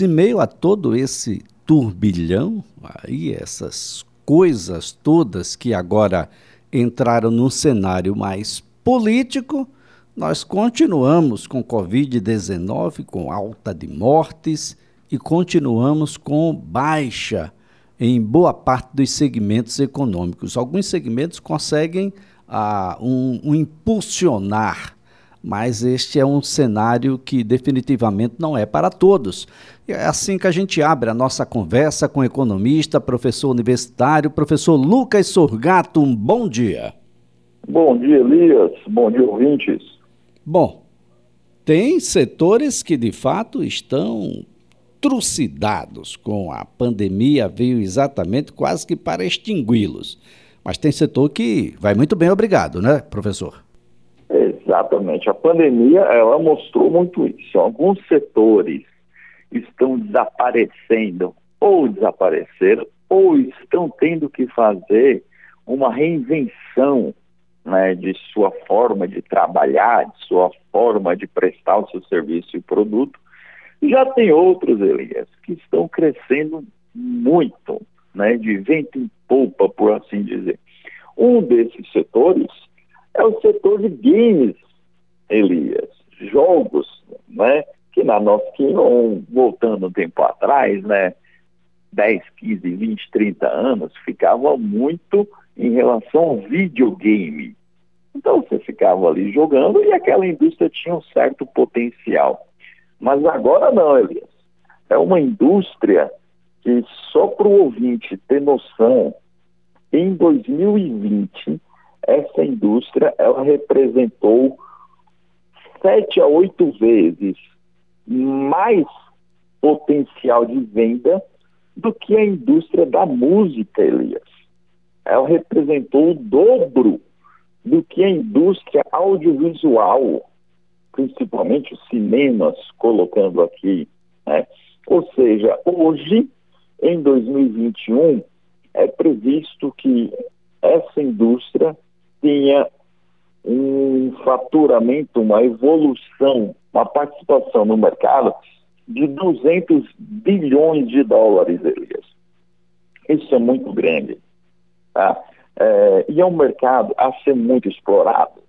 Em meio a todo esse turbilhão, aí essas coisas todas que agora entraram num cenário mais político, nós continuamos com Covid-19, com alta de mortes e continuamos com baixa em boa parte dos segmentos econômicos. Alguns segmentos conseguem ah, um, um impulsionar mas este é um cenário que definitivamente não é para todos. É assim que a gente abre a nossa conversa com o economista, professor universitário, professor Lucas Sorgato. Um bom dia. Bom dia, Elias. Bom dia, ouvintes. Bom, tem setores que de fato estão trucidados com a pandemia, veio exatamente quase que para extingui-los. Mas tem setor que vai muito bem, obrigado, né, professor? Exatamente. A pandemia, ela mostrou muito isso. Alguns setores estão desaparecendo ou desapareceram ou estão tendo que fazer uma reinvenção né, de sua forma de trabalhar, de sua forma de prestar o seu serviço e produto. Já tem outros, Elias, que estão crescendo muito, né, de vento em polpa, por assim dizer. Um desses setores é o setor de games, Elias. Jogos, né? Que na nossa, que voltando um tempo atrás, né? 10, 15, 20, 30 anos, ficava muito em relação ao videogame. Então você ficava ali jogando e aquela indústria tinha um certo potencial. Mas agora não, Elias. É uma indústria que, só para o ouvinte ter noção, em 2020 essa indústria ela representou sete a oito vezes mais potencial de venda do que a indústria da música, Elias. Ela representou o dobro do que a indústria audiovisual, principalmente os cinemas, colocando aqui. Né? Ou seja, hoje, em 2021, é previsto que essa indústria tenha um faturamento, uma evolução, uma participação no mercado de 200 bilhões de dólares, Elias. Isso é muito grande. Tá? É, e é um mercado a ser muito explorado,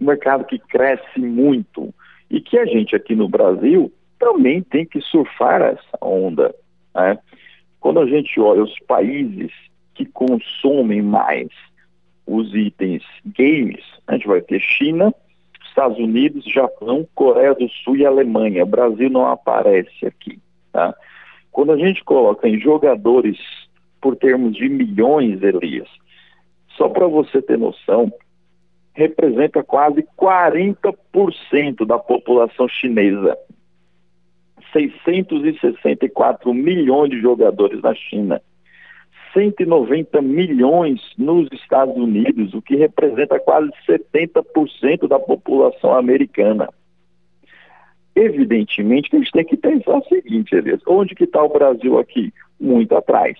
um mercado que cresce muito e que a gente aqui no Brasil também tem que surfar essa onda. Né? Quando a gente olha os países que consomem mais os itens games, a gente vai ter China, Estados Unidos, Japão, Coreia do Sul e Alemanha. O Brasil não aparece aqui. Tá? Quando a gente coloca em jogadores por termos de milhões, Elias, só para você ter noção, representa quase 40% da população chinesa. 664 milhões de jogadores na China. 190 milhões nos Estados Unidos, o que representa quase 70% da população americana. Evidentemente que a gente tem que pensar o seguinte, Elias, onde que está o Brasil aqui? Muito atrás.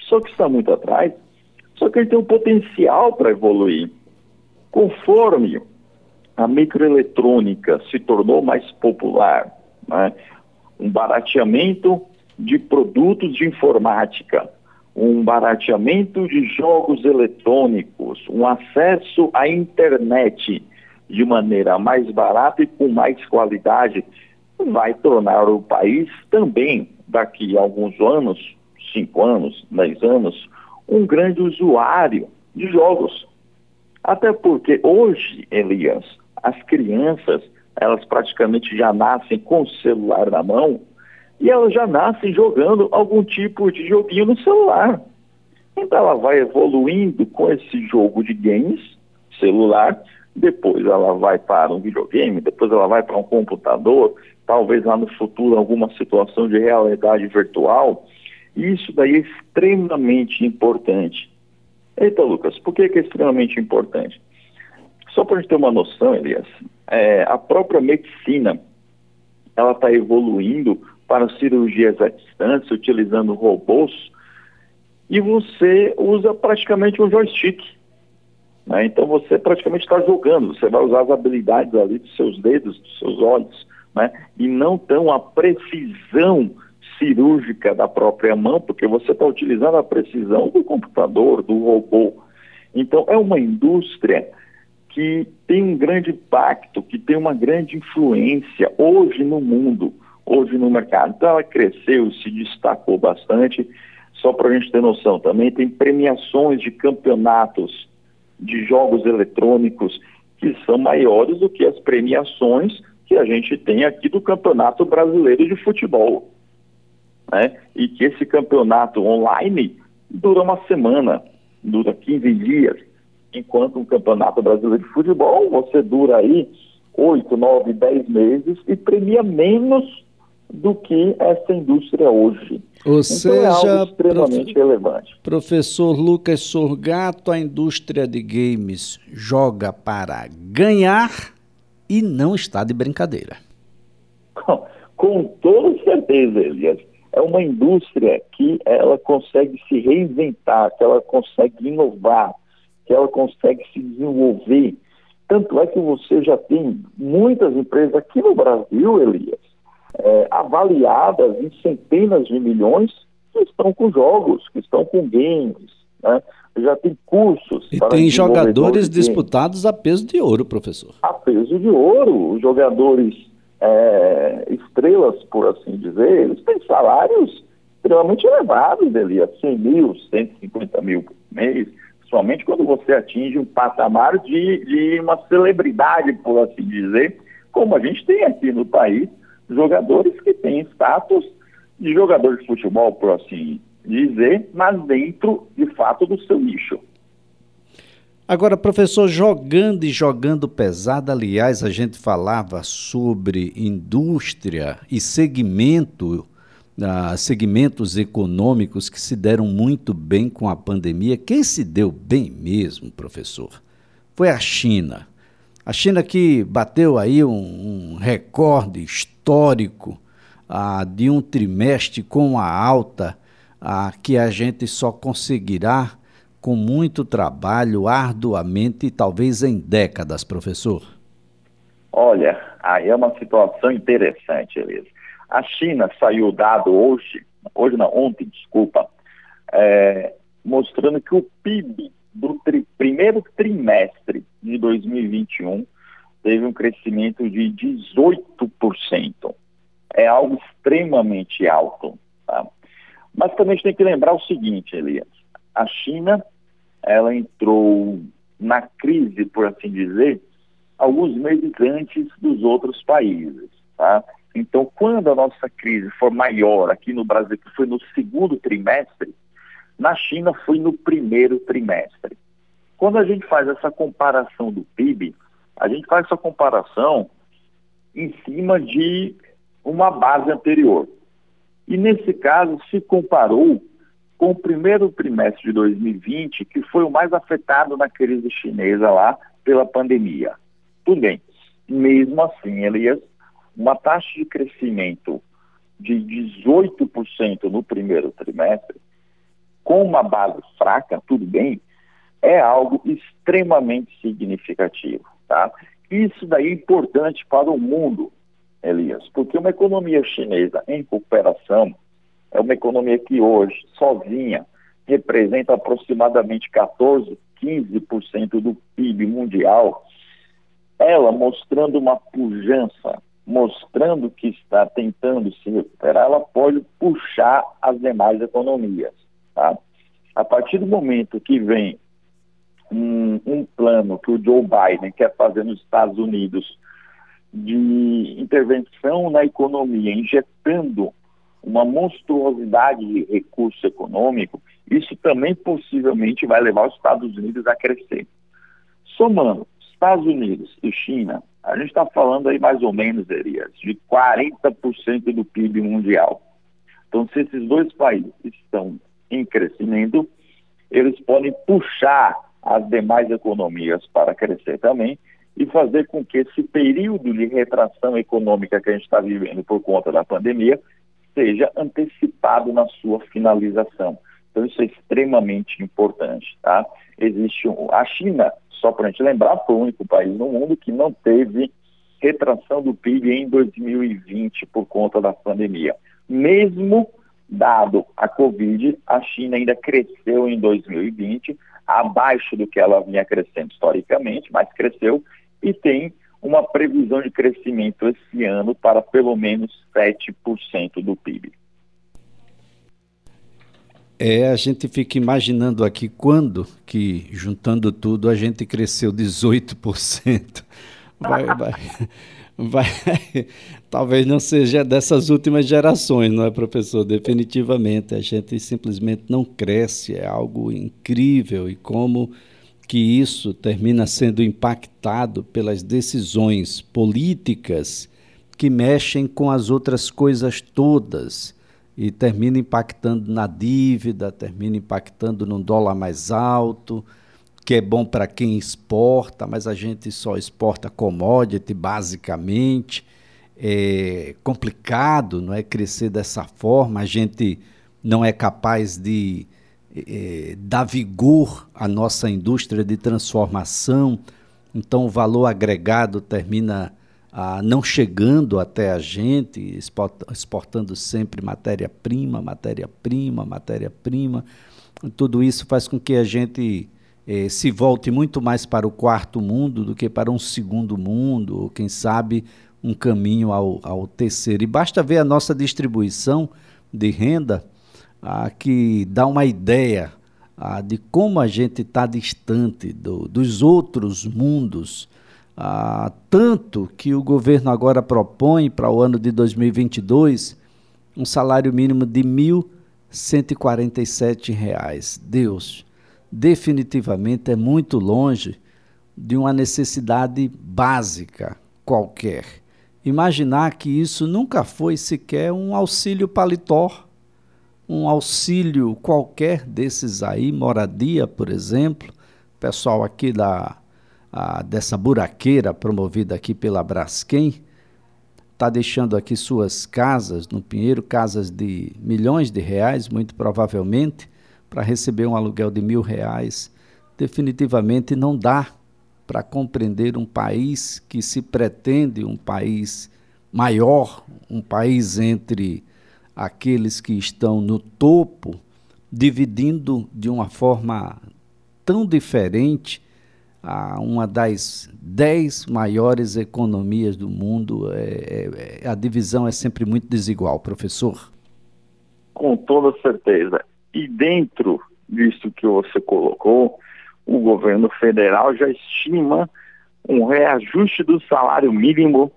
Só que está muito atrás, só que ele tem um potencial para evoluir. Conforme a microeletrônica se tornou mais popular, né? um barateamento de produtos de informática, um barateamento de jogos eletrônicos, um acesso à internet de maneira mais barata e com mais qualidade, vai tornar o país também, daqui a alguns anos, cinco anos, dez anos, um grande usuário de jogos. Até porque hoje, Elias, as crianças, elas praticamente já nascem com o celular na mão, e ela já nasce jogando algum tipo de joguinho no celular. Então ela vai evoluindo com esse jogo de games celular, depois ela vai para um videogame, depois ela vai para um computador, talvez lá no futuro alguma situação de realidade virtual. Isso daí é extremamente importante. Eita, Lucas, por que, que é extremamente importante? Só para a gente ter uma noção, Elias, é, a própria medicina, ela está evoluindo para cirurgias à distância, utilizando robôs, e você usa praticamente um joystick. Né? Então você praticamente está jogando, você vai usar as habilidades ali dos seus dedos, dos seus olhos, né? e não tão a precisão cirúrgica da própria mão, porque você está utilizando a precisão do computador, do robô. Então, é uma indústria que tem um grande impacto, que tem uma grande influência hoje no mundo, hoje no mercado. Então, ela cresceu, se destacou bastante. Só para a gente ter noção, também tem premiações de campeonatos de jogos eletrônicos que são maiores do que as premiações que a gente tem aqui do Campeonato Brasileiro de Futebol. Né? E que esse campeonato online dura uma semana, dura 15 dias, enquanto um Campeonato Brasileiro de Futebol você dura aí 8, 9, 10 meses e premia menos do que essa indústria hoje. Ou então, seja, é extremamente prof... relevante. Professor Lucas Sorgato, a indústria de games joga para ganhar e não está de brincadeira. Com, com toda certeza, Elias. É uma indústria que ela consegue se reinventar, que ela consegue inovar, que ela consegue se desenvolver. Tanto é que você já tem muitas empresas aqui no Brasil, Elias, é, avaliadas em centenas de milhões que estão com jogos, que estão com games, né? já tem cursos. E tem jogadores disputados a peso de ouro, professor. A peso de ouro. Os jogadores é, estrelas, por assim dizer, eles têm salários extremamente elevados, ali, a 100 mil, 150 mil por mês, somente quando você atinge um patamar de, de uma celebridade, por assim dizer, como a gente tem aqui no país, jogadores que têm status de jogador de futebol, por assim dizer, mas dentro, de fato, do seu nicho. Agora, professor, jogando e jogando pesado, aliás, a gente falava sobre indústria e segmento, uh, segmentos econômicos que se deram muito bem com a pandemia. Quem se deu bem mesmo, professor, foi a China. A China que bateu aí um, um recorde histórico ah, de um trimestre com a alta ah, que a gente só conseguirá com muito trabalho, arduamente talvez em décadas, professor. Olha, aí é uma situação interessante, Elisa. A China saiu dado hoje, hoje não, ontem, desculpa, é, mostrando que o PIB do tri, primeiro trimestre de 2021 teve um crescimento de 18%. É algo extremamente alto. Tá? Mas também a gente tem que lembrar o seguinte, Elias. A China, ela entrou na crise, por assim dizer, alguns meses antes dos outros países. Tá? Então, quando a nossa crise for maior aqui no Brasil, que foi no segundo trimestre, na China foi no primeiro trimestre. Quando a gente faz essa comparação do PIB, a gente faz essa comparação em cima de uma base anterior. E nesse caso se comparou com o primeiro trimestre de 2020, que foi o mais afetado na crise chinesa lá pela pandemia. Tudo bem. Mesmo assim, Elias, uma taxa de crescimento de 18% no primeiro trimestre, com uma base fraca, tudo bem, é algo extremamente significativo. Tá? Isso daí é importante para o mundo, Elias, porque uma economia chinesa em recuperação é uma economia que hoje, sozinha, representa aproximadamente 14, 15% do PIB mundial, ela mostrando uma pujança, mostrando que está tentando se recuperar, ela pode puxar as demais economias. Tá? A partir do momento que vem um, um plano que o Joe Biden quer fazer nos Estados Unidos de intervenção na economia, injetando uma monstruosidade de recurso econômico, isso também possivelmente vai levar os Estados Unidos a crescer. Somando Estados Unidos e China, a gente está falando aí mais ou menos, Elias, de 40% do PIB mundial. Então, se esses dois países estão em crescimento, eles podem puxar as demais economias para crescer também e fazer com que esse período de retração econômica que a gente está vivendo por conta da pandemia seja antecipado na sua finalização. Então isso é extremamente importante, tá? Existe um, a China, só para a gente lembrar, foi o único país no mundo que não teve retração do PIB em 2020 por conta da pandemia. Mesmo dado a Covid, a China ainda cresceu em 2020, abaixo do que ela vinha crescendo historicamente, mas cresceu e tem uma previsão de crescimento esse ano para pelo menos 7% do PIB. É, a gente fica imaginando aqui quando que, juntando tudo, a gente cresceu 18%. Vai, vai, vai, talvez não seja dessas últimas gerações, não é, professor? Definitivamente, a gente simplesmente não cresce, é algo incrível. E como que isso termina sendo impactado pelas decisões políticas que mexem com as outras coisas todas e termina impactando na dívida, termina impactando no dólar mais alto, que é bom para quem exporta, mas a gente só exporta commodity basicamente. É complicado, não é crescer dessa forma, a gente não é capaz de é, dar vigor à nossa indústria de transformação, então o valor agregado termina ah, não chegando até a gente, exportando sempre matéria-prima, matéria-prima, matéria-prima. Tudo isso faz com que a gente eh, se volte muito mais para o quarto mundo do que para um segundo mundo, ou quem sabe um caminho ao, ao terceiro. E basta ver a nossa distribuição de renda, ah, que dá uma ideia de como a gente está distante do, dos outros mundos tanto que o governo agora propõe para o ano de 2022 um salário mínimo de R$ 1.147. Deus, definitivamente é muito longe de uma necessidade básica qualquer. Imaginar que isso nunca foi sequer um auxílio paletó, um auxílio qualquer desses aí, moradia, por exemplo. Pessoal aqui da dessa buraqueira promovida aqui pela Braskem, está deixando aqui suas casas no Pinheiro, casas de milhões de reais, muito provavelmente, para receber um aluguel de mil reais. Definitivamente não dá para compreender um país que se pretende um país maior, um país entre aqueles que estão no topo, dividindo de uma forma tão diferente a uma das dez maiores economias do mundo. É, é, é, a divisão é sempre muito desigual, professor. Com toda certeza. E dentro disso que você colocou, o governo federal já estima um reajuste do salário mínimo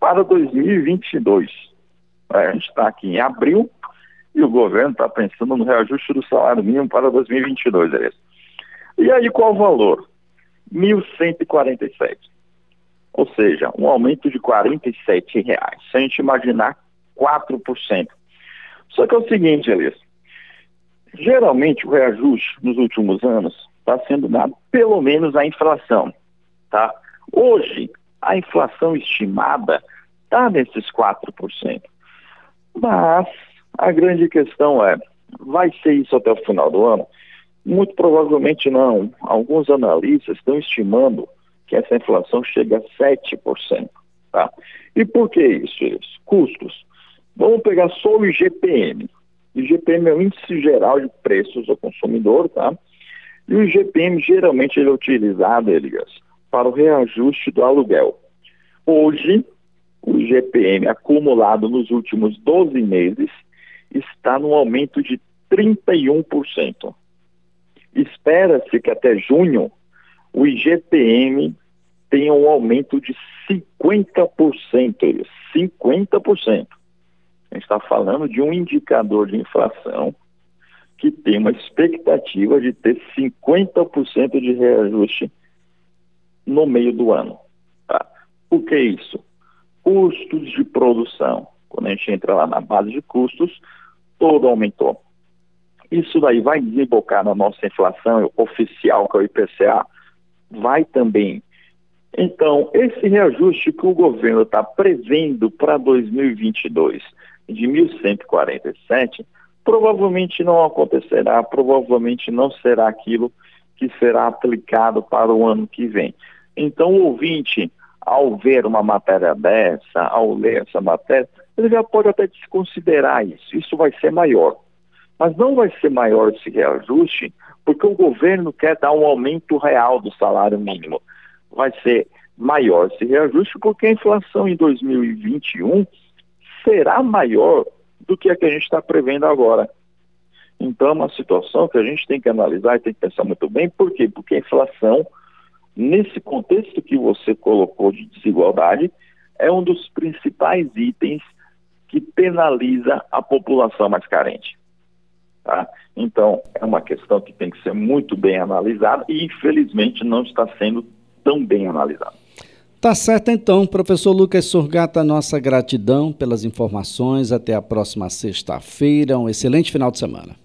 para 2022. É, a gente está aqui em abril e o governo está pensando no reajuste do salário mínimo para 2022, é. E aí qual o valor? 1.147. Ou seja, um aumento de R$ reais. Se a gente imaginar 4%. Só que é o seguinte, Elias. Geralmente o reajuste nos últimos anos está sendo dado pelo menos a inflação. Tá? Hoje, a inflação estimada está nesses 4%. Mas a grande questão é, vai ser isso até o final do ano? Muito provavelmente não. Alguns analistas estão estimando que essa inflação chega a 7%. Tá? E por que isso? Custos. Vamos pegar só o IGPM. IGPM é o Índice Geral de Preços ao Consumidor, tá? E o IGPM geralmente ele é utilizado, Elias, para o reajuste do aluguel. Hoje, o IGPM acumulado nos últimos 12 meses está no aumento de 31%. Espera-se que até junho o IGPM tenha um aumento de 50%. 50%. A gente está falando de um indicador de inflação que tem uma expectativa de ter 50% de reajuste no meio do ano. Tá? O que é isso? Custos de produção. Quando a gente entra lá na base de custos, todo aumentou. Isso daí vai desembocar na nossa inflação oficial, que é o IPCA? Vai também. Então, esse reajuste que o governo está prevendo para 2022 de 1.147, provavelmente não acontecerá, provavelmente não será aquilo que será aplicado para o ano que vem. Então, o ouvinte, ao ver uma matéria dessa, ao ler essa matéria, ele já pode até desconsiderar isso. Isso vai ser maior. Mas não vai ser maior esse reajuste porque o governo quer dar um aumento real do salário mínimo. Vai ser maior esse reajuste porque a inflação em 2021 será maior do que a que a gente está prevendo agora. Então, é uma situação que a gente tem que analisar e tem que pensar muito bem. Por quê? Porque a inflação, nesse contexto que você colocou de desigualdade, é um dos principais itens que penaliza a população mais carente. Tá? Então, é uma questão que tem que ser muito bem analisada e, infelizmente, não está sendo tão bem analisada. Tá certo então, professor Lucas Surgata, nossa gratidão pelas informações. Até a próxima sexta-feira. Um excelente final de semana.